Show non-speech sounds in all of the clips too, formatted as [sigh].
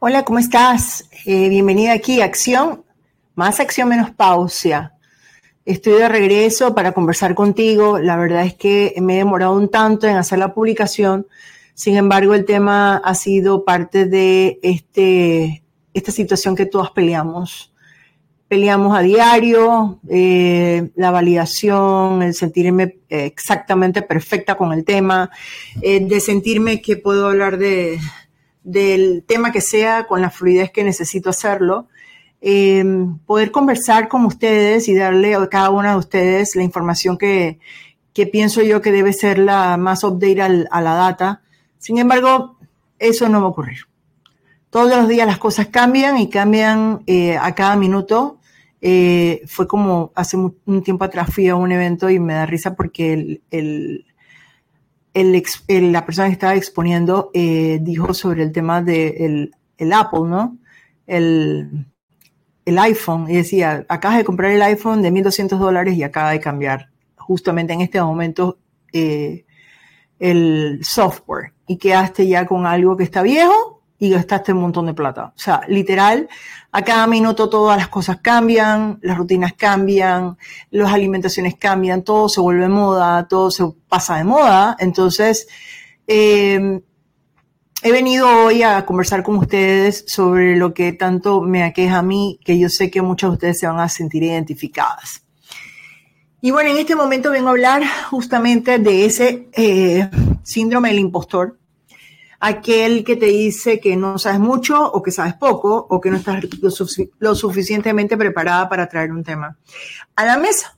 Hola, ¿cómo estás? Eh, bienvenida aquí, Acción, más acción, menos pausa. Estoy de regreso para conversar contigo. La verdad es que me he demorado un tanto en hacer la publicación. Sin embargo, el tema ha sido parte de este, esta situación que todos peleamos. Peleamos a diario, eh, la validación, el sentirme exactamente perfecta con el tema, eh, de sentirme que puedo hablar de, del tema que sea con la fluidez que necesito hacerlo. Eh, poder conversar con ustedes y darle a cada una de ustedes la información que, que pienso yo que debe ser la más update a la data. Sin embargo, eso no va a ocurrir. Todos los días las cosas cambian y cambian eh, a cada minuto. Eh, fue como hace un tiempo atrás fui a un evento y me da risa porque el, el la persona que estaba exponiendo eh, dijo sobre el tema del el Apple, ¿no? El, el iPhone, y decía, acabas de comprar el iPhone de 1.200 dólares y acaba de cambiar justamente en este momento eh, el software y quedaste ya con algo que está viejo y gastaste un montón de plata. O sea, literal, a cada minuto todas las cosas cambian, las rutinas cambian, las alimentaciones cambian, todo se vuelve moda, todo se pasa de moda. Entonces, eh, he venido hoy a conversar con ustedes sobre lo que tanto me aqueja a mí, que yo sé que muchas de ustedes se van a sentir identificadas. Y bueno, en este momento vengo a hablar justamente de ese eh, síndrome del impostor, aquel que te dice que no sabes mucho o que sabes poco o que no estás lo, suficientemente preparada para traer un tema a la mesa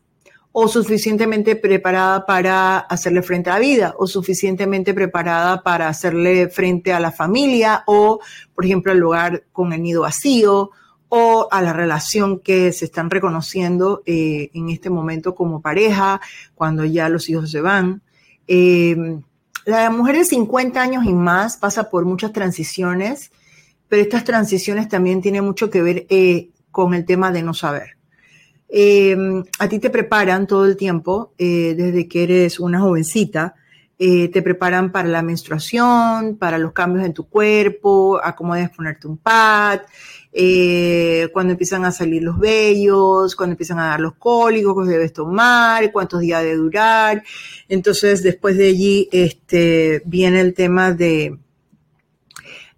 o suficientemente preparada para hacerle frente a la vida o suficientemente preparada para hacerle frente a la familia o, por ejemplo, al lugar con el nido vacío o a la relación que se están reconociendo eh, en este momento como pareja, cuando ya los hijos se van. Eh, la mujer de 50 años y más pasa por muchas transiciones, pero estas transiciones también tienen mucho que ver eh, con el tema de no saber. Eh, a ti te preparan todo el tiempo, eh, desde que eres una jovencita, te preparan para la menstruación, para los cambios en tu cuerpo, a cómo debes ponerte un pad, eh, cuando empiezan a salir los vellos, cuando empiezan a dar los cólicos que debes tomar, cuántos días de durar. Entonces, después de allí, este, viene el tema de,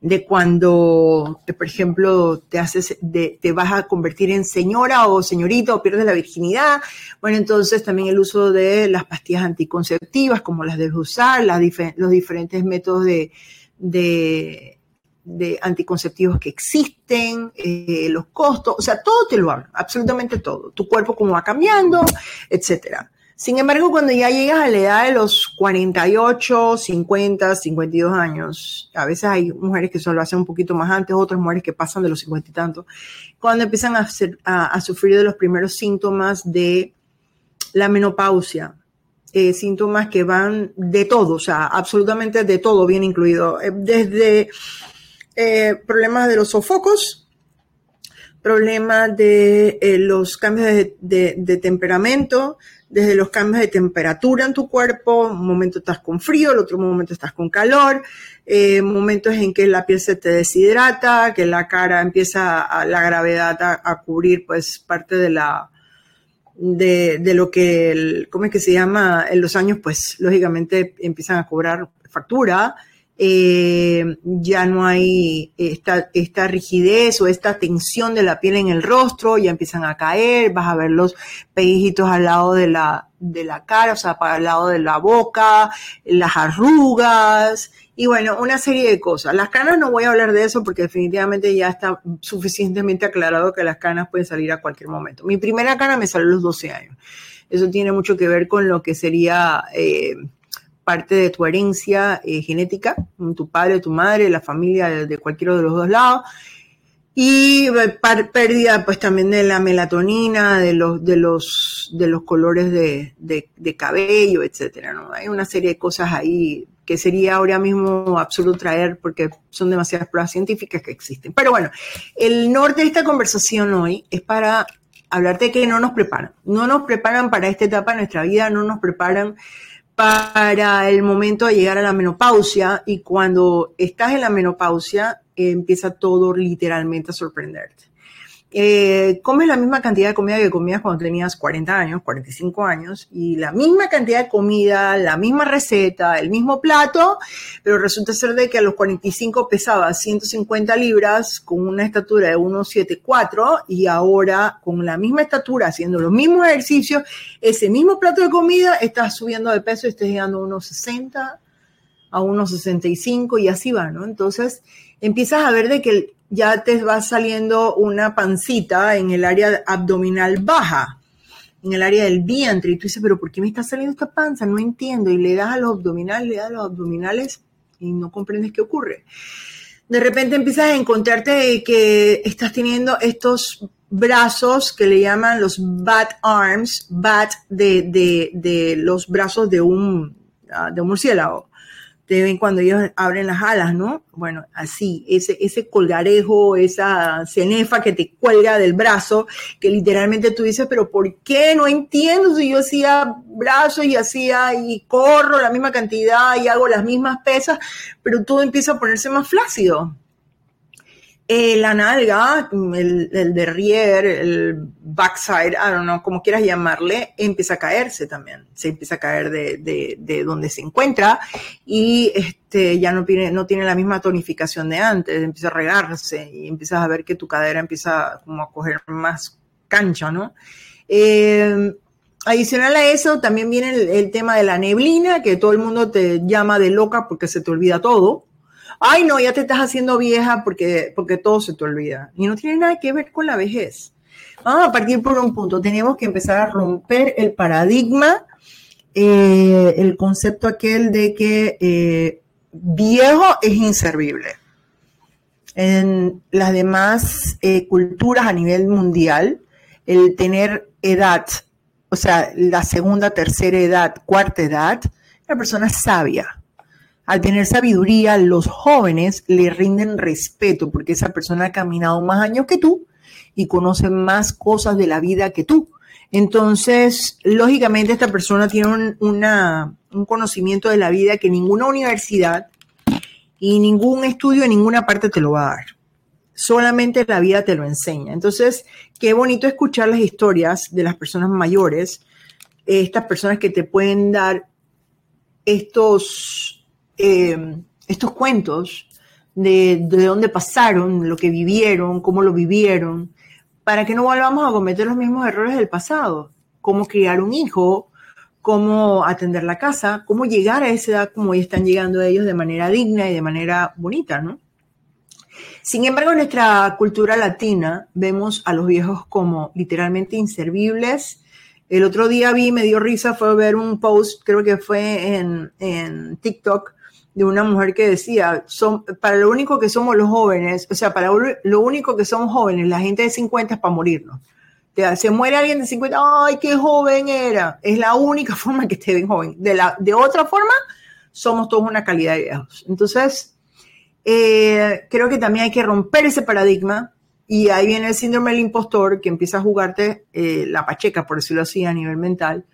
de cuando, por ejemplo, te haces, te vas a convertir en señora o señorita o pierdes la virginidad. Bueno, entonces también el uso de las pastillas anticonceptivas, como las debes usar, los diferentes métodos de, de de anticonceptivos que existen, eh, los costos, o sea, todo te lo habla, absolutamente todo. Tu cuerpo cómo va cambiando, etcétera. Sin embargo, cuando ya llegas a la edad de los 48, 50, 52 años, a veces hay mujeres que solo hacen un poquito más antes, otras mujeres que pasan de los 50 y tanto, cuando empiezan a, a, sufrir de los primeros síntomas de la menopausia, eh, síntomas que van de todo, o sea, absolutamente de todo bien incluido, eh, desde eh, problemas de los sofocos, problemas de eh, los cambios de, temperamento, desde los cambios de temperatura en tu cuerpo, un momento estás con frío, el otro momento estás con calor, eh, momentos en que la piel se te deshidrata, que la cara empieza a, la gravedad a, cubrir pues parte de la de, de lo que, ¿cómo es que se llama? En los años pues lógicamente empiezan a cobrar factura, eh, ya no hay esta, rigidez o esta tensión de la piel en el rostro, ya empiezan a caer, vas a ver los pellejitos al lado de la, de la cara, o sea, para el lado de la boca, las arrugas, y bueno, una serie de cosas. Las canas no voy a hablar de eso porque definitivamente ya está suficientemente aclarado que las canas pueden salir a cualquier momento. Mi primera cana me salió a los 12 años. Eso tiene mucho que ver con lo que sería... Eh, parte de tu herencia eh, genética, tu padre, tu madre, la familia de, cualquiera de los dos lados. Y eh, pérdida pues también de la melatonina, de los, de los, de los colores de, cabello, etcétera, ¿no? Hay una serie de cosas ahí que sería ahora mismo absurdo traer porque son demasiadas pruebas científicas que existen. Pero bueno, el norte de esta conversación hoy es para hablarte que no nos preparan. No nos preparan para esta etapa de nuestra vida, no nos preparan para el momento de llegar a la menopausia y cuando estás en la menopausia empieza todo literalmente a sorprenderte eh, comes la misma cantidad de comida que comías cuando tenías 40 años, 45 años, y la misma cantidad de comida, la misma receta, el mismo plato, pero resulta ser de que a los 45 pesaba 150 libras con una estatura de 1,74 y ahora con la misma estatura, haciendo los mismos ejercicios, ese mismo plato de comida, estás subiendo de peso y estás llegando a 1,60 a 1,65 y así va, ¿no? Entonces empiezas a ver de que ya te va saliendo una pancita en el área abdominal baja, en el área del vientre, y tú dices, pero ¿por qué me está saliendo esta panza? No entiendo, y le das a los abdominales, le das a los abdominales y no comprendes qué ocurre. De repente empiezas a encontrarte que estás teniendo estos brazos que le llaman los bat arms, bat de, de los brazos de un, ah, de un murciélago te ven cuando ellos abren las alas, ¿no? Bueno, así, ese, ese colgarejo, esa cenefa que te cuelga del brazo, que literalmente tú dices, pero ¿por qué? No entiendo si yo hacía brazos y hacía y corro la misma cantidad y hago las mismas pesas, pero todo empieza a ponerse más flácido. Eh, la nalga, el, el derrier, el backside, I don't know, como quieras llamarle, empieza a caerse también. Se empieza a caer de, de, de donde se encuentra y este, ya no tiene, no tiene la misma tonificación de antes, empieza a regarse y empiezas a ver que tu cadera empieza como a coger más cancha, ¿no? Eh, adicional a eso, también viene el tema de la neblina, que todo el mundo te llama de loca porque se te olvida todo ay no, ya te estás haciendo vieja porque, porque todo se te olvida. Y no tiene nada que ver con la vejez. Vamos a partir por un punto. Tenemos que empezar a romper el paradigma, eh, el concepto aquel de que eh, viejo es inservible. En las demás eh, culturas a nivel mundial, el tener edad, o sea, la segunda, tercera edad, cuarta edad, una persona sabia al tener sabiduría, los jóvenes le rinden respeto porque esa persona ha caminado más años que tú y conoce más cosas de la vida que tú. Entonces, lógicamente, esta persona tiene un, un conocimiento de la vida que ninguna universidad y ningún estudio en ninguna parte te lo va a dar. Solamente la vida te lo enseña. Entonces, qué bonito escuchar las historias de las personas mayores, estas personas que te pueden dar estos eh, estos cuentos de, de dónde pasaron, lo que vivieron, cómo lo vivieron, para que no volvamos a cometer los mismos errores del pasado. Cómo criar un hijo, cómo atender la casa, cómo llegar a esa edad como hoy están llegando ellos de manera digna y de manera bonita, ¿no? Sin embargo, en nuestra cultura latina vemos a los viejos como literalmente inservibles. El otro día vi, me dio risa, fue ver un post, creo que fue en, en TikTok, de una mujer que decía, para lo único que somos los jóvenes, o sea, para lo único que somos jóvenes, la gente de 50 es para morirnos. Se muere alguien de 50, ay, qué joven era. Es la única [laughs] forma que esté bien joven. De, la, de otra forma, somos todos una calidad de viejos. Entonces, eh, creo que también hay que romper ese paradigma y ahí viene el síndrome del impostor que empieza a jugarte eh, la pacheca, por decirlo así, a nivel mental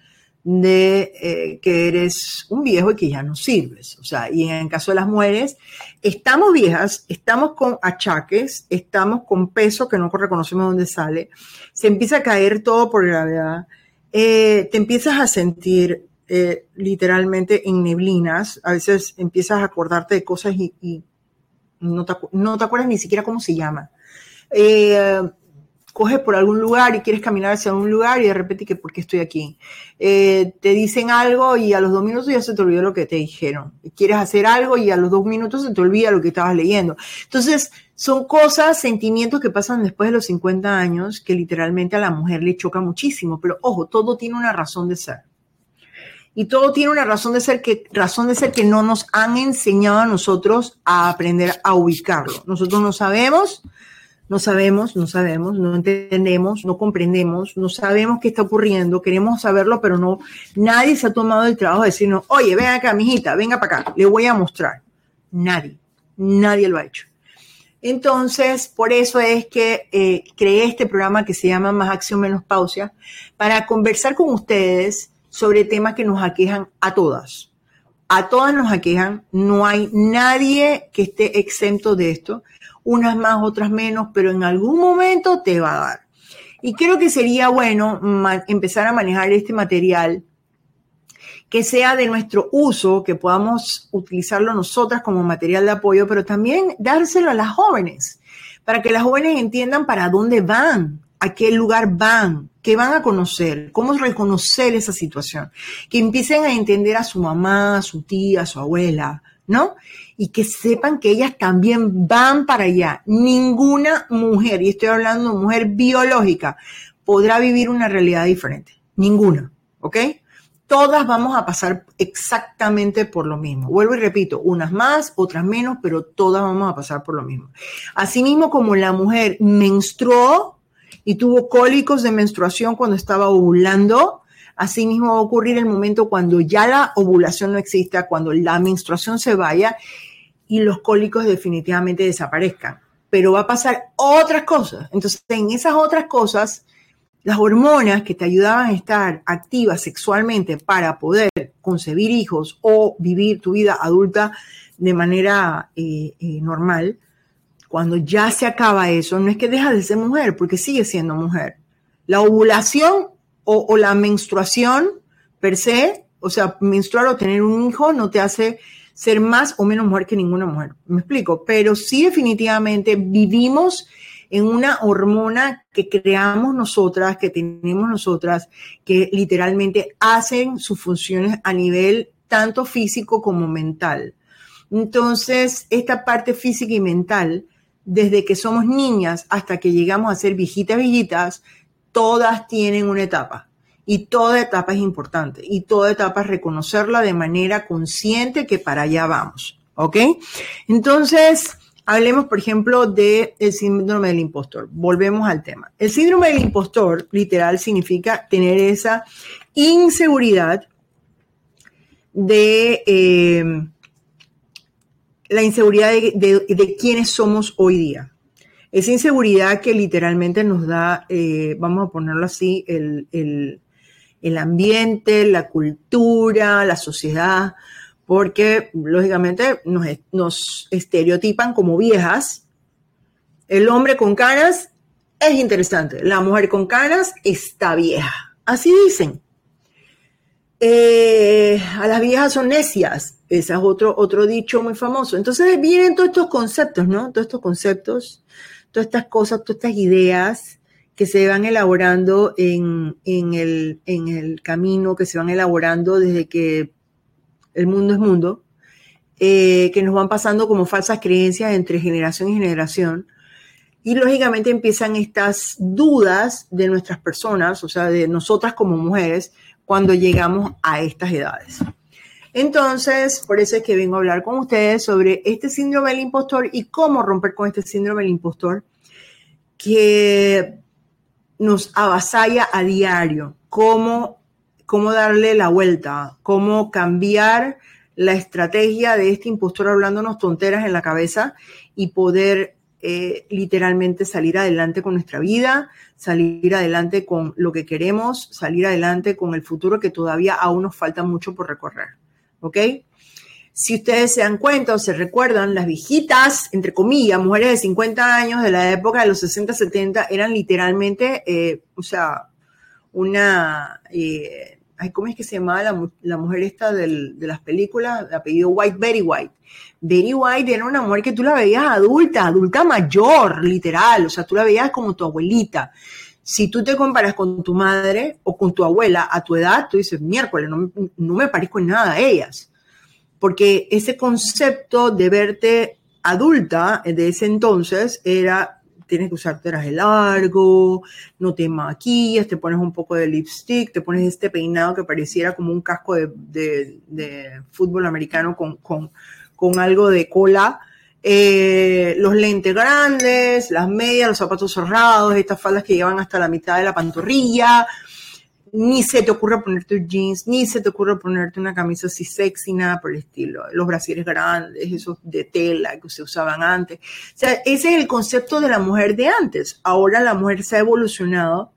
de eh, que eres un viejo y que ya no sirves. O sea, y en el caso de las mujeres, estamos viejas, estamos con achaques, estamos con peso que no reconocemos dónde sale, se empieza a caer todo por gravedad, eh, te empiezas a sentir eh, literalmente en neblinas, a veces empiezas a acordarte de cosas y, no, te, no, te, acuerdas ni siquiera cómo se llama coges por algún lugar y quieres caminar hacia un lugar y de repente que por qué estoy aquí. Eh, te dicen algo y a los dos minutos ya se te olvidó lo que te dijeron. Quieres hacer algo y a los dos minutos se te olvida lo que estabas leyendo. Entonces, son cosas, sentimientos que pasan después de los 50 años que literalmente a la mujer le choca muchísimo. Pero ojo, todo tiene una razón de ser. Y todo tiene una razón de ser que, razón de ser que no nos han enseñado a nosotros a aprender a ubicarlo. Nosotros no sabemos no sabemos, no sabemos, no entendemos, no comprendemos, no sabemos qué está ocurriendo, queremos saberlo, pero no, nadie se ha tomado el trabajo de decirnos, oye, ven acá, mijita, venga para acá, le voy a mostrar. Nadie, nadie lo ha hecho. Entonces, por eso es que eh, creé este programa que se llama Más Acción Menos Pausa, para conversar con ustedes sobre temas que nos aquejan a todas. A todas nos aquejan, no hay nadie que esté exento de esto, unas más, otras menos, pero en algún momento te va a dar. Y creo que sería bueno empezar a manejar este material que sea de nuestro uso, que podamos utilizarlo nosotras como material de apoyo, pero también dárselo a las jóvenes, para que las jóvenes entiendan para dónde van, a qué lugar van, qué van a conocer, cómo reconocer esa situación, que empiecen a entender a su mamá, a su tía, a su abuela, ¿no? Y que sepan que ellas también van para allá. Ninguna mujer, y estoy hablando de mujer biológica, podrá vivir una realidad diferente. Ninguna, ¿ok? Todas vamos a pasar exactamente por lo mismo. Vuelvo y repito, unas más, otras menos, pero todas vamos a pasar por lo mismo. Asimismo, como la mujer menstruó y tuvo cólicos de menstruación cuando estaba ovulando, Asimismo va a ocurrir el momento cuando ya la ovulación no exista, cuando la menstruación se vaya y los cólicos definitivamente desaparezcan. Pero va a pasar otras cosas. Entonces, en esas otras cosas, las hormonas que te ayudaban a estar activas sexualmente para poder concebir hijos o vivir tu vida adulta de manera eh, eh, normal, cuando ya se acaba eso, no es que deja de ser mujer, porque sigue siendo mujer. La ovulación o, la menstruación per se, o sea, menstruar o tener un hijo no te hace ser más o menos mujer que ninguna mujer. Me explico, pero sí definitivamente vivimos en una hormona que creamos nosotras, que tenemos nosotras, que literalmente hacen sus funciones a nivel tanto físico como mental. Entonces, esta parte física y mental, desde que somos niñas hasta que llegamos a ser viejitas, viejitas, todas tienen una etapa y toda etapa es importante y toda etapa es reconocerla de manera consciente que para allá vamos, ¿ok? Entonces, hablemos, por ejemplo, del síndrome del impostor. Volvemos al tema. El síndrome del impostor, literal, significa tener esa inseguridad de eh, la inseguridad de, quiénes somos hoy día. Esa inseguridad que literalmente nos da, eh, vamos a ponerlo así, el, ambiente, la cultura, la sociedad, porque lógicamente nos, nos estereotipan como viejas. El hombre con canas es interesante, la mujer con canas está vieja. Así dicen. Eh, a las viejas son necias. Ese es otro, otro dicho muy famoso. Entonces vienen todos estos conceptos, ¿no? Todos estos conceptos todas estas cosas, todas estas ideas que se van elaborando en, el, en el camino, que se van elaborando desde que el mundo es mundo, eh, que nos van pasando como falsas creencias entre generación y generación. Y lógicamente empiezan estas dudas de nuestras personas, o sea, de nosotras como mujeres, cuando llegamos a estas edades. Entonces, por eso es que vengo a hablar con ustedes sobre este síndrome del impostor y cómo romper con este síndrome del impostor que nos avasalla a diario, cómo, cómo darle la vuelta, cómo cambiar la estrategia de este impostor hablándonos tonteras en la cabeza y poder eh, literalmente salir adelante con nuestra vida, salir adelante con lo que queremos, salir adelante con el futuro que todavía aún nos falta mucho por recorrer. ¿ok? Si ustedes se dan cuenta o se recuerdan, las viejitas, entre comillas, mujeres de 50 años de la época de los 60, 70, eran literalmente, eh, o sea, una, eh, ¿cómo es que se llamaba la, mujer esta de las películas? De apellido White, Betty White. Betty White era una mujer que tú la veías adulta, adulta mayor, literal, o sea, tú la veías como tu abuelita si tú te comparas con tu madre o con tu abuela a tu edad, tú dices, miércoles, no, me parezco en nada a ellas. Porque ese concepto de verte adulta de ese entonces era, tienes que usar traje largo, no te maquillas, te pones un poco de lipstick, te pones este peinado que pareciera como un casco de, fútbol americano con, con algo de cola eh, los lentes grandes, las medias, los zapatos cerrados, estas faldas que llevan hasta la mitad de la pantorrilla. Ni se te ocurre ponerte jeans, ni se te ocurre ponerte una camisa así sexy, nada por el estilo. Los brasieres grandes, esos de tela que se usaban antes. O sea, ese es el concepto de la mujer de antes. Ahora la mujer se ha evolucionado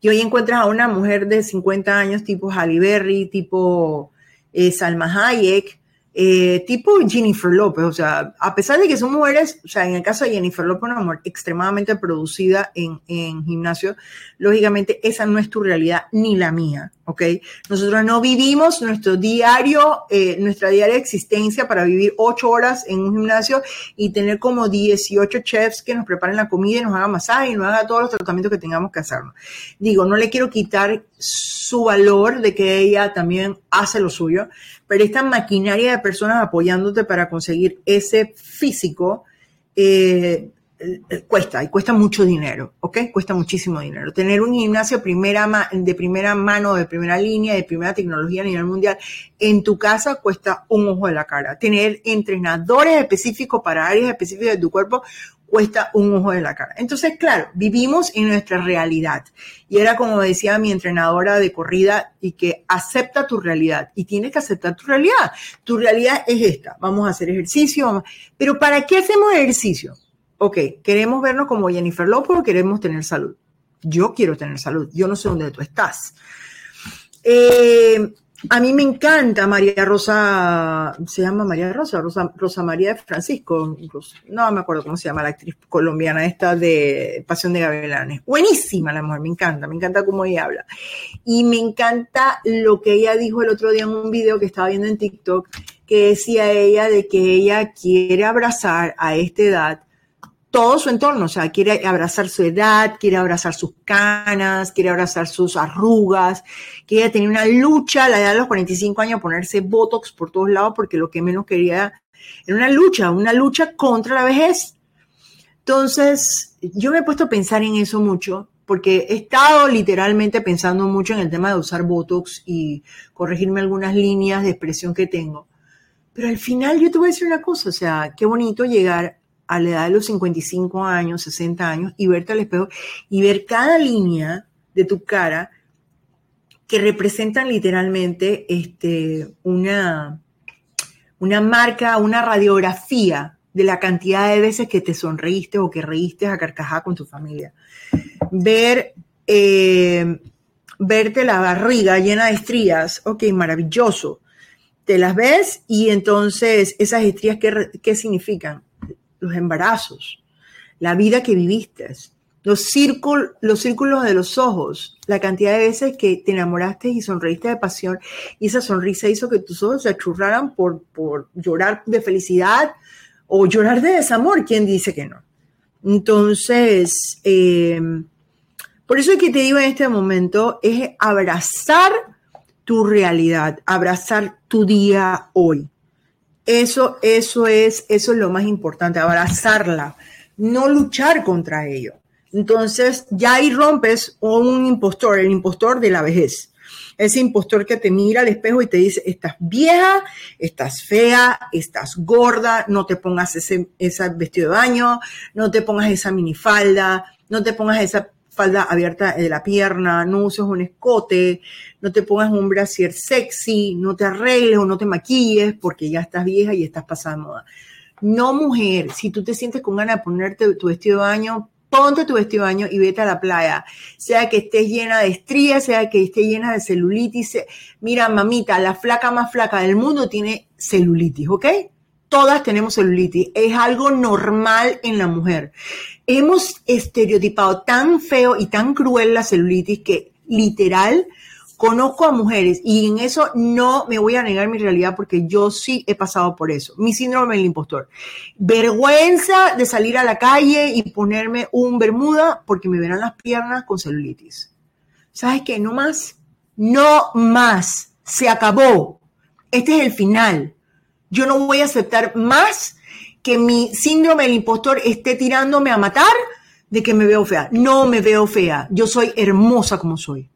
Y hoy encuentras a una mujer de 50 años tipo Halle Berry, tipo eh, Salma Hayek, eh, tipo Jennifer López, o sea, a pesar de que son mujeres, o sea, en el caso de Jennifer López, una mujer extremadamente producida en, en gimnasio, lógicamente esa no es tu realidad ni la mía, ¿ok? Nosotros no vivimos nuestro diario, eh, nuestra diaria existencia para vivir ocho horas en un gimnasio y tener como 18 chefs que nos preparen la comida y nos hagan masaje y nos hagan todos los tratamientos que tengamos que hacernos. Digo, no le quiero quitar su valor de que ella también hace lo suyo, pero esta maquinaria de personas apoyándote para conseguir ese físico eh, cuesta y cuesta mucho dinero, ¿ok? Cuesta muchísimo dinero. Tener un gimnasio primera de primera mano, de primera línea, de primera tecnología a nivel mundial en tu casa cuesta un ojo de la cara. Tener entrenadores específicos para áreas específicas de tu cuerpo cuesta un ojo de la cara. Entonces, claro, vivimos en nuestra realidad. Y era como decía mi entrenadora de corrida, y que acepta tu realidad. Y tienes que aceptar tu realidad. Tu realidad es esta. Vamos a hacer ejercicio. Pero ¿para qué hacemos ejercicio? Ok, queremos vernos como Jennifer Lopez o queremos tener salud. Yo quiero tener salud. Yo no sé dónde tú estás. Eh, a mí me encanta María Rosa, se llama María Rosa, Rosa, Rosa María de Francisco, no me acuerdo cómo se llama la actriz colombiana esta de Pasión de Gavilanes. Buenísima la mujer, me encanta, me encanta cómo ella habla. Y me encanta lo que ella dijo el otro día en un video que estaba viendo en TikTok, que decía ella de que ella quiere abrazar a esta edad todo su entorno, o sea, quiere abrazar su edad, quiere abrazar sus canas, quiere abrazar sus arrugas, quiere tener una lucha a la edad de los 45 años, ponerse Botox por todos lados, porque lo que menos quería era una lucha, una lucha contra la vejez. Entonces, yo me he puesto a pensar en eso mucho, porque he estado literalmente pensando mucho en el tema de usar Botox y corregirme algunas líneas de expresión que tengo. Pero al final yo te voy a decir una cosa, o sea, qué bonito llegar a la edad de los 55 años, 60 años, y verte al espejo y ver cada línea de tu cara que representan literalmente este, una, una marca, una radiografía de la cantidad de veces que te sonreíste o que reíste a carcajada con tu familia. Ver, eh, verte la barriga llena de estrías, ok, maravilloso. Te las ves y entonces esas estrías, ¿qué, qué significan? Los embarazos, la vida que viviste, los, círculos, los círculos de los ojos, la cantidad de veces que te enamoraste y sonreíste de pasión y esa sonrisa hizo que tus ojos se achurraran por, llorar de felicidad o llorar de desamor. ¿Quién dice que no? Entonces, em, por eso es que te digo en este momento, es abrazar tu realidad, abrazar tu día hoy. Eso, eso es, eso es lo más importante, abrazarla, no luchar contra ello. Entonces, ya ahí rompes un impostor, el impostor de la vejez. Ese impostor que te mira al espejo y te dice, estás vieja, estás fea, estás gorda, no te pongas ese, ese vestido de baño, no te pongas esa minifalda, no te pongas esa abierta de la pierna, no uses un escote, no te pongas un brasier sexy, no te arregles o no te maquilles porque ya estás vieja y estás pasada de moda. No, mujer, si tú te sientes con ganas de ponerte tu vestido de baño, ponte tu vestido de baño y vete a la playa. Sea que estés llena de estrías, sea que estés llena de celulitis. Mira, mamita, la flaca más flaca del mundo tiene celulitis, ¿ok? Todas tenemos celulitis. Es algo normal en la mujer. Hemos estereotipado tan feo y tan cruel la celulitis que literal Conozco a mujeres y en eso no me voy a negar mi realidad porque yo sí he pasado por eso. Mi síndrome del impostor. Vergüenza de salir a la calle y ponerme un bermuda porque me verán las piernas con celulitis. ¿Sabes qué? No más. No más. Se acabó. Este es el final. Yo no voy a aceptar más que mi síndrome del impostor esté tirándome a matar de que me veo fea. No me veo fea. Yo soy hermosa como soy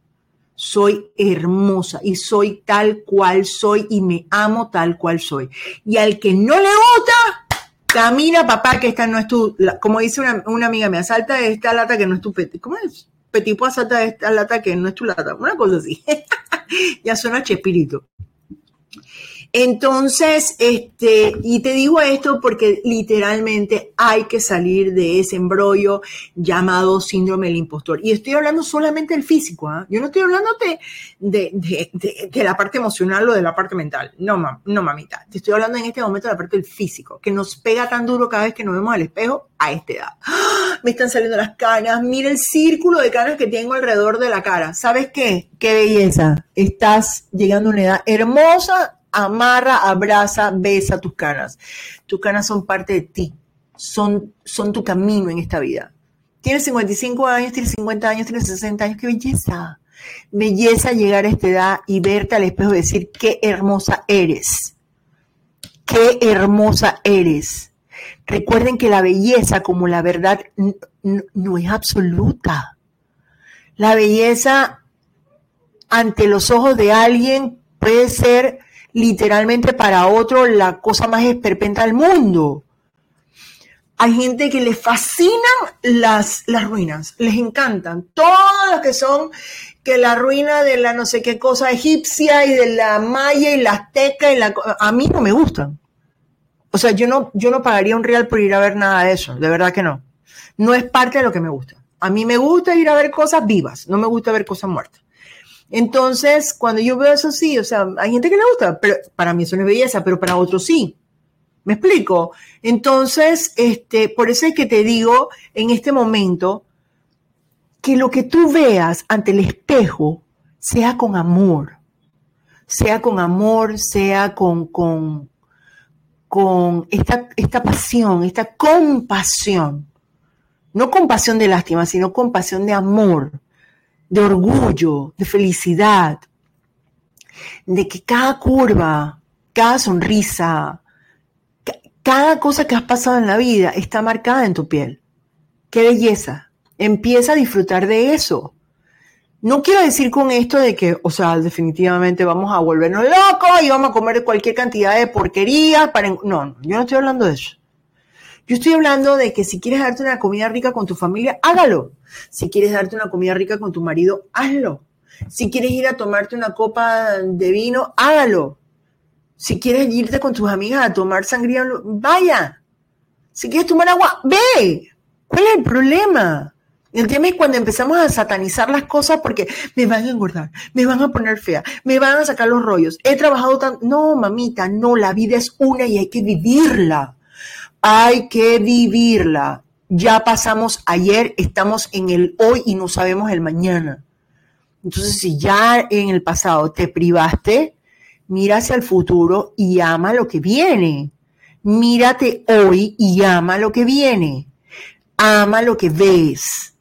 soy hermosa y soy tal cual soy y me amo tal cual soy. Y al que no le gusta, camina papá, que esta no es tu, como dice una, amiga mía, salta de esta lata que no es tu petit, ¿cómo es? Petipo salta de esta lata que no es tu lata, una cosa así. [laughs] ya suena chespirito. Entonces, este, y te digo esto porque literalmente hay que salir de ese embrollo llamado síndrome del impostor. Y estoy hablando solamente del físico, ¿ah? Yo no estoy hablando de, de, la parte emocional o de la parte mental. No, no, mamita. Te estoy hablando en este momento de la parte del físico, que nos pega tan duro cada vez que nos vemos al espejo a esta edad. ¡Ah! Me están saliendo las canas. Mira el círculo de canas que tengo alrededor de la cara. ¿Sabes qué? Qué belleza. Estás llegando a una edad hermosa amarra, abraza, besa tus canas. Tus canas son parte de ti, son, son tu camino en esta vida. Tienes 55 años, tienes 50 años, tienes 60 años, qué belleza. Belleza llegar a esta edad y verte al espejo y decir, qué hermosa eres. Qué hermosa eres. Recuerden que la belleza como la verdad no es absoluta. La belleza ante los ojos de alguien puede ser literalmente para otro la cosa más esperpenta del mundo. Hay gente que le fascinan las, las ruinas, les encantan. Todo lo que son que la ruina de la no sé qué cosa egipcia y de la maya y la azteca y la a mí no me gustan. O sea, yo no yo no pagaría un real por ir a ver nada de eso, de verdad que no. No es parte de lo que me gusta. A mí me gusta ir a ver cosas vivas, no me gusta ver cosas muertas. Entonces, cuando yo veo eso, sí, o sea, hay gente que le gusta, pero para mí eso no es belleza, pero para otros sí. ¿Me explico? Entonces, este, por eso es que te digo en este momento que lo que tú veas ante el espejo sea con amor, sea con amor, sea con, con, con esta, esta pasión, esta compasión. No compasión de lástima, sino compasión de amor de orgullo, de felicidad, de que cada curva, cada sonrisa, cada cosa que has pasado en la vida está marcada en tu piel. ¡Qué belleza! Empieza a disfrutar de eso. No quiero decir con esto de que, o sea, definitivamente vamos a volvernos locos y vamos a comer cualquier cantidad de porquería para... No, no, yo no estoy hablando de eso. Yo estoy hablando de que si quieres darte una comida rica con tu familia, hágalo. Si quieres darte una comida rica con tu marido, hazlo. Si quieres ir a tomarte una copa de vino, hágalo. Si quieres irte con tus amigas a tomar sangría, vaya. Si quieres tomar agua, ve. ¿Cuál es el problema? El tema es cuando empezamos a satanizar las cosas porque me van a engordar, me van a poner fea, me van a sacar los rollos. He trabajado tan... No, mamita, no, la vida es una y hay que vivirla hay que vivirla. Ya pasamos ayer, estamos en el hoy y no sabemos el mañana. Entonces, si ya en el pasado te privaste, mira hacia el futuro y ama lo que viene. Mírate hoy y ama lo que viene. Ama lo que ves.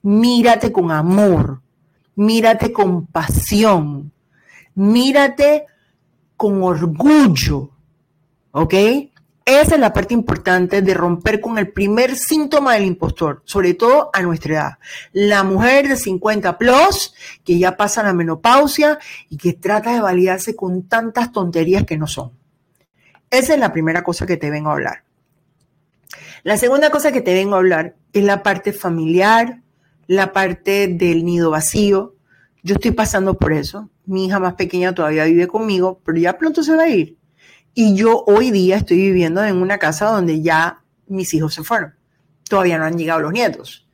Mírate con amor. Mírate con pasión. Mírate con orgullo. ¿Ok? Esa es la parte importante de romper con el primer síntoma del impostor, sobre todo a nuestra edad. La mujer de 50 plus que ya pasa la menopausia y que trata de validarse con tantas tonterías que no son. Esa es la primera cosa que te vengo a hablar. La segunda cosa que te vengo a hablar es la parte familiar, la parte del nido vacío. Yo estoy pasando por eso. Mi hija más pequeña todavía vive conmigo, pero ya pronto se va a ir. Y yo hoy día estoy viviendo en una casa donde ya mis hijos se fueron. Todavía no han llegado los nietos.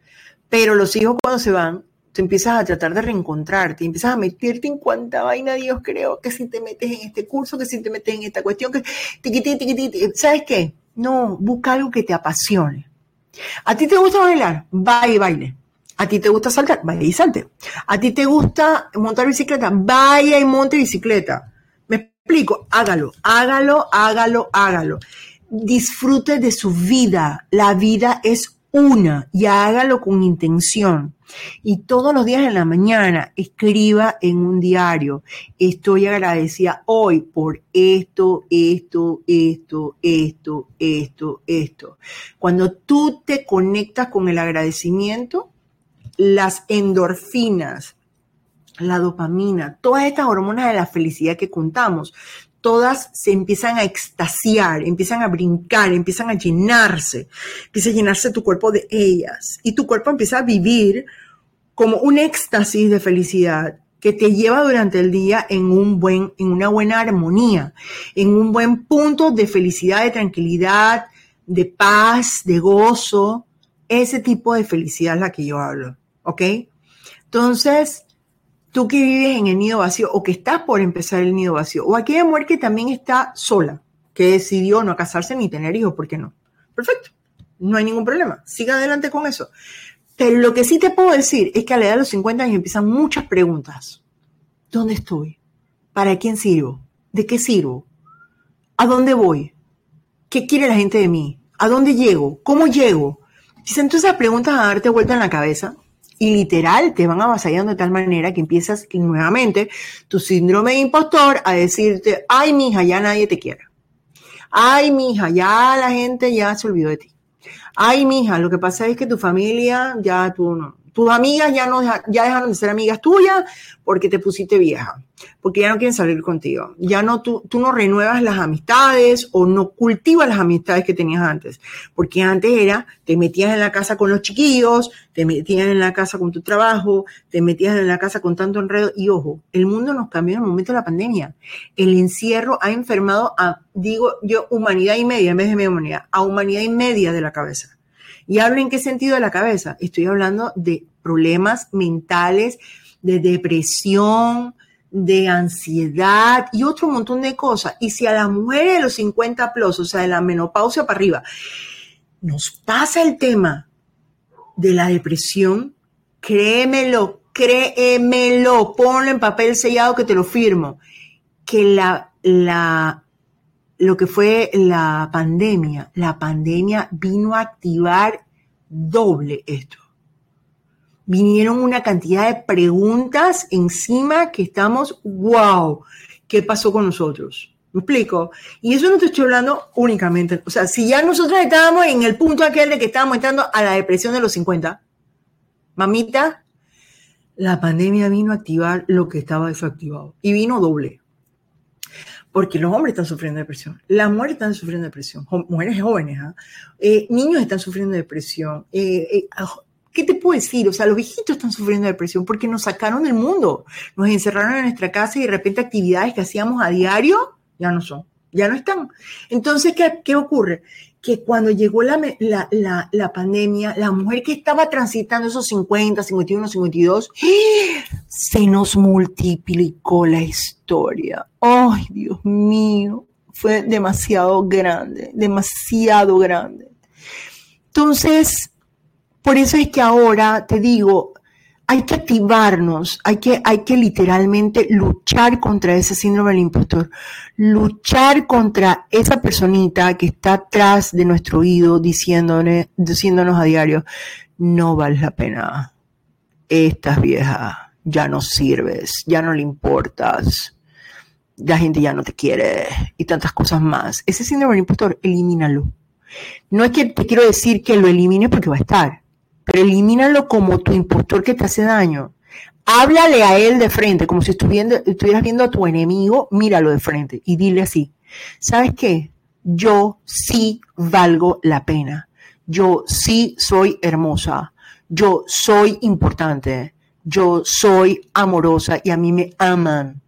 Pero los hijos cuando se van, tú empiezas a tratar de reencontrarte, empiezas a meterte en cuanta vaina Dios creo, que si te metes en este curso, que si te metes en esta cuestión, que tiquití, tiquití, ¿sabes qué? No, busca algo que te apasione. ¿A ti te gusta bailar? Baile, baile. ¿A ti te gusta saltar? Vaya y salte. ¿A ti te gusta montar bicicleta? Vaya y monte bicicleta explico, hágalo, hágalo, hágalo, hágalo. Disfrute de su vida. La vida es una y hágalo con intención. Y todos los días en la mañana escriba en un diario, estoy agradecida hoy por esto, esto, esto, esto, esto, esto. Cuando tú te conectas con el agradecimiento, las endorfinas, la dopamina, todas estas hormonas de la felicidad que contamos, todas se empiezan a extasiar, empiezan a brincar, empiezan a llenarse, empieza a llenarse tu cuerpo de ellas y tu cuerpo empieza a vivir como un éxtasis de felicidad que te lleva durante el día en, un buen, en una buena armonía, en un buen punto de felicidad, de tranquilidad, de paz, de gozo. Ese tipo de felicidad es la que yo hablo, ¿ok? Entonces, tú que vives en el nido vacío o que estás por empezar el nido vacío, o aquella mujer que también está sola, que decidió no casarse ni tener hijos, ¿por qué no? Perfecto, no hay ningún problema, siga adelante con eso. Pero lo que sí te puedo decir es que a la edad de los 50 años empiezan muchas preguntas. ¿Dónde estoy? ¿Para quién sirvo? ¿De qué sirvo? ¿A dónde voy? ¿Qué quiere la gente de mí? ¿A dónde llego? ¿Cómo llego? Dicen todas esas preguntas a darte vuelta en la cabeza y literal te van avasallando de tal manera que empiezas nuevamente tu síndrome de impostor a decirte, ay, mija, ya nadie te quiere. Ay, mija, ya la gente ya se olvidó de ti. Ay, mija, lo que pasa es que tu familia ya tú no, tus amigas ya, no, ya dejaron de ser amigas tuyas porque te pusiste vieja, porque ya no quieren salir contigo. Ya no, tú, tú no renuevas las amistades o no cultivas las amistades que tenías antes. Porque antes era, te metías en la casa con los chiquillos, te metías en la casa con tu trabajo, te metías en la casa con tanto enredo. Y ojo, el mundo nos cambió en el momento de la pandemia. El encierro ha enfermado a, digo yo, humanidad y media, en vez de media humanidad, a humanidad y media de la cabeza. ¿Y hablo en qué sentido de la cabeza? Estoy hablando de problemas mentales, de depresión, de ansiedad y otro montón de cosas. Y si a las mujeres de los 50 plus, o sea, de la menopausia para arriba, nos pasa el tema de la depresión, créemelo, créemelo, ponlo en papel sellado que te lo firmo, que la, la, lo que fue la pandemia, la pandemia vino a activar doble esto. Vinieron una cantidad de preguntas encima que estamos, wow, ¿qué pasó con nosotros? ¿Me explico? Y eso no te estoy hablando únicamente. O sea, si ya nosotros estábamos en el punto aquel de que estábamos entrando a la depresión de los 50, mamita, la pandemia vino a activar lo que estaba desactivado. Y vino doble porque los hombres están sufriendo depresión, las mujeres están sufriendo depresión, mujeres jóvenes, ¿ah? eh, niños están sufriendo depresión. Eh, eh, ah, ¿Qué te puedo decir? O sea, los viejitos están sufriendo depresión porque nos sacaron del mundo, nos encerraron en nuestra casa y de repente actividades que hacíamos a diario ya no son, ya no están. Entonces, ¿qué, qué ocurre? Que cuando llegó la, la, la, pandemia, la mujer que estaba transitando esos 50, 51, 52, se nos multiplicó la historia. ¡Ay, Dios mío! Fue demasiado grande, demasiado grande. Entonces, por eso es que ahora te digo, hay que activarnos, hay que, hay que literalmente luchar contra ese síndrome del impostor, luchar contra esa personita que está atrás de nuestro oído diciéndonos, a diario, no vale la pena, estás vieja, ya no sirves, ya no le importas, la gente ya no te quiere y tantas cosas más. Ese síndrome del impostor, elimínalo. No es que te quiero decir que lo elimines porque va a estar pero elimínalo como tu impostor que te hace daño. Háblale a él de frente, como si estuvieras viendo a tu enemigo, míralo de frente y dile así, ¿sabes qué? Yo sí valgo la pena. Yo sí soy hermosa. Yo soy importante. Yo soy amorosa y a mí me aman.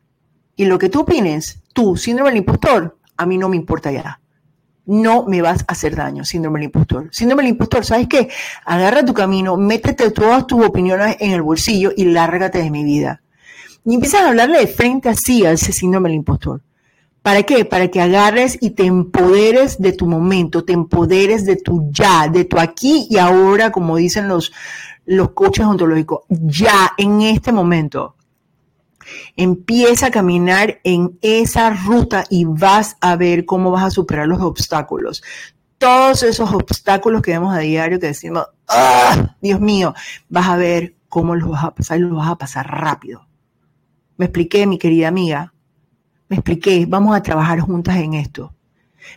Y lo que tú opines, tú, síndrome del impostor, a mí no me importa ya no me vas a hacer daño, síndrome del impostor. Síndrome del impostor, ¿sabes qué? Agarra tu camino, métete todas tus opiniones en el bolsillo y lárgate de mi vida. Y empiezas a hablarle de frente así a ese síndrome del impostor. ¿Para qué? Para que agarres y te empoderes de tu momento, te empoderes de tu ya, de tu aquí y ahora, como dicen los, los coaches ontológicos, ya, en este momento. Empieza a caminar en esa ruta y vas a ver cómo vas a superar los obstáculos. Todos esos obstáculos que vemos a diario que decimos, ¡Ah, Dios mío, vas a ver cómo los vas a pasar y los vas a pasar rápido. Me expliqué, mi querida amiga. Me expliqué, vamos a trabajar juntas en esto.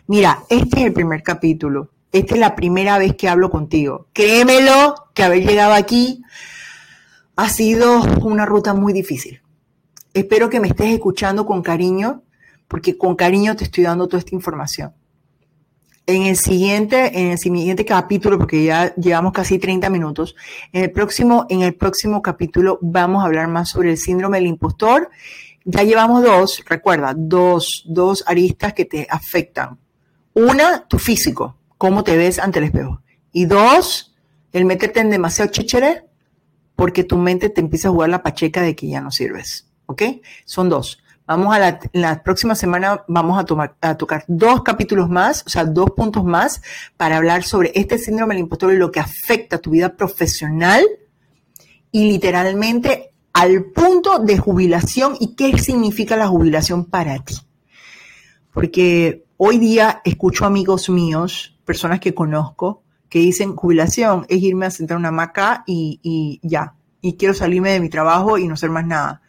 Mira, este es el primer capítulo. Esta es la primera vez que hablo contigo. Créemelo que haber llegado aquí ha sido una ruta muy difícil. Espero que me estés escuchando con cariño, porque con cariño te estoy dando toda esta información. en el siguiente, en el siguiente capítulo, porque ya llevamos casi 30 minutos, en el próximo, en el próximo capítulo vamos a hablar más sobre el síndrome del impostor. Ya llevamos dos, recuerda, dos, dos aristas que te afectan. Una, tu físico, cómo te ves ante el espejo. Y dos, el meterte en demasiado chichere porque tu mente te empieza a jugar la pacheca de que ya no sirves. ¿Ok? Son dos. Vamos a la, la próxima semana, vamos a, tomar, a tocar dos capítulos más, o sea, dos puntos más para hablar sobre este síndrome del impostor y lo que afecta tu vida profesional y literalmente al punto de jubilación y qué significa la jubilación para ti. Porque hoy día escucho amigos míos, personas que conozco, que dicen jubilación es irme a sentar una hamaca y, y ya, y quiero salirme de mi trabajo y no hacer más nada.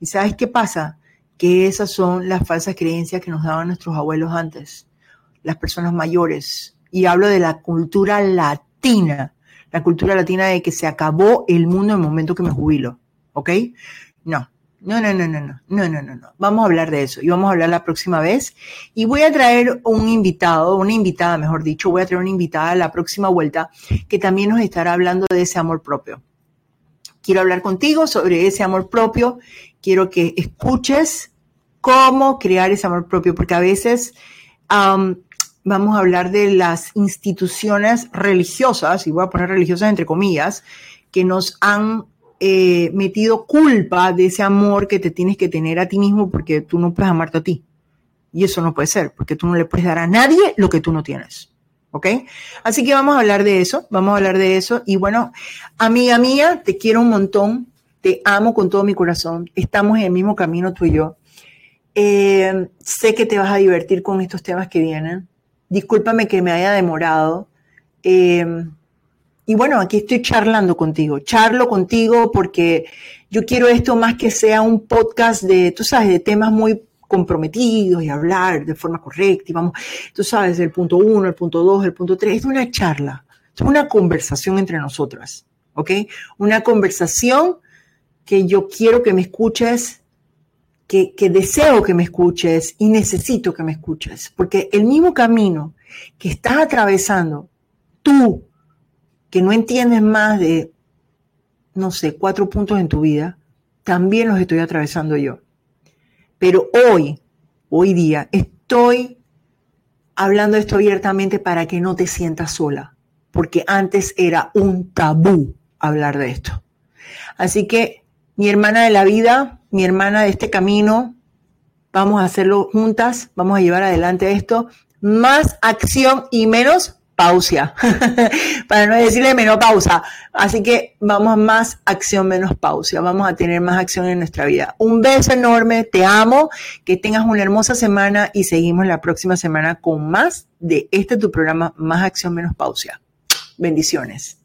¿Y sabes qué pasa? que esas son las falsas creencias que nos daban nuestros abuelos antes, las personas mayores. Y hablo de la cultura latina, la cultura latina de que se acabó el mundo en el momento que me jubilo, ¿ok? No, no, no, no, no, no, no, no, no, no. Vamos a hablar de eso y vamos a hablar la próxima vez. Y voy a traer un invitado, una invitada, mejor dicho, voy a traer una invitada a la próxima vuelta que también nos estará hablando de ese amor propio. Quiero hablar contigo sobre ese amor propio quiero que escuches cómo crear ese amor propio, porque a veces vamos a hablar de las instituciones religiosas, y voy a poner religiosas entre comillas, que nos han eh, metido culpa de ese amor que te tienes que tener a ti mismo porque tú no puedes amarte a ti. Y eso no puede ser, porque tú no le puedes dar a nadie lo que tú no tienes. ¿Ok? Así que vamos a hablar de eso, vamos a hablar de eso. Y bueno, amiga mía, te quiero un montón. Te amo con todo mi corazón. Estamos en el mismo camino tú y yo. Eh, sé que te vas a divertir con estos temas que vienen. Discúlpame que me haya demorado. Eh, y bueno, aquí estoy charlando contigo. Charlo contigo porque yo quiero esto más que sea un podcast de, tú sabes, de temas muy comprometidos y hablar de forma correcta. Y vamos, tú sabes, el punto uno, el punto dos, el punto tres. Es una charla. Es una conversación entre nosotras. ¿Ok? Una conversación que yo quiero que me escuches, que, deseo que me escuches y necesito que me escuches, porque el mismo camino que estás atravesando, tú, que no entiendes más de, no sé, cuatro puntos en tu vida, también los estoy atravesando yo. Pero hoy, hoy día, estoy hablando esto abiertamente para que no te sientas sola, porque antes era un tabú hablar de esto. Así que mi hermana de la vida, mi hermana de este camino. Vamos a hacerlo juntas, vamos a llevar adelante esto. Más acción y menos pausa, [laughs] para no decirle menos pausa. Así que vamos a más acción, menos pausa. Vamos a tener más acción en nuestra vida. Un beso enorme, te amo, que tengas una hermosa semana y seguimos la próxima semana con más de este tu programa, Más acción, menos pausa. Bendiciones.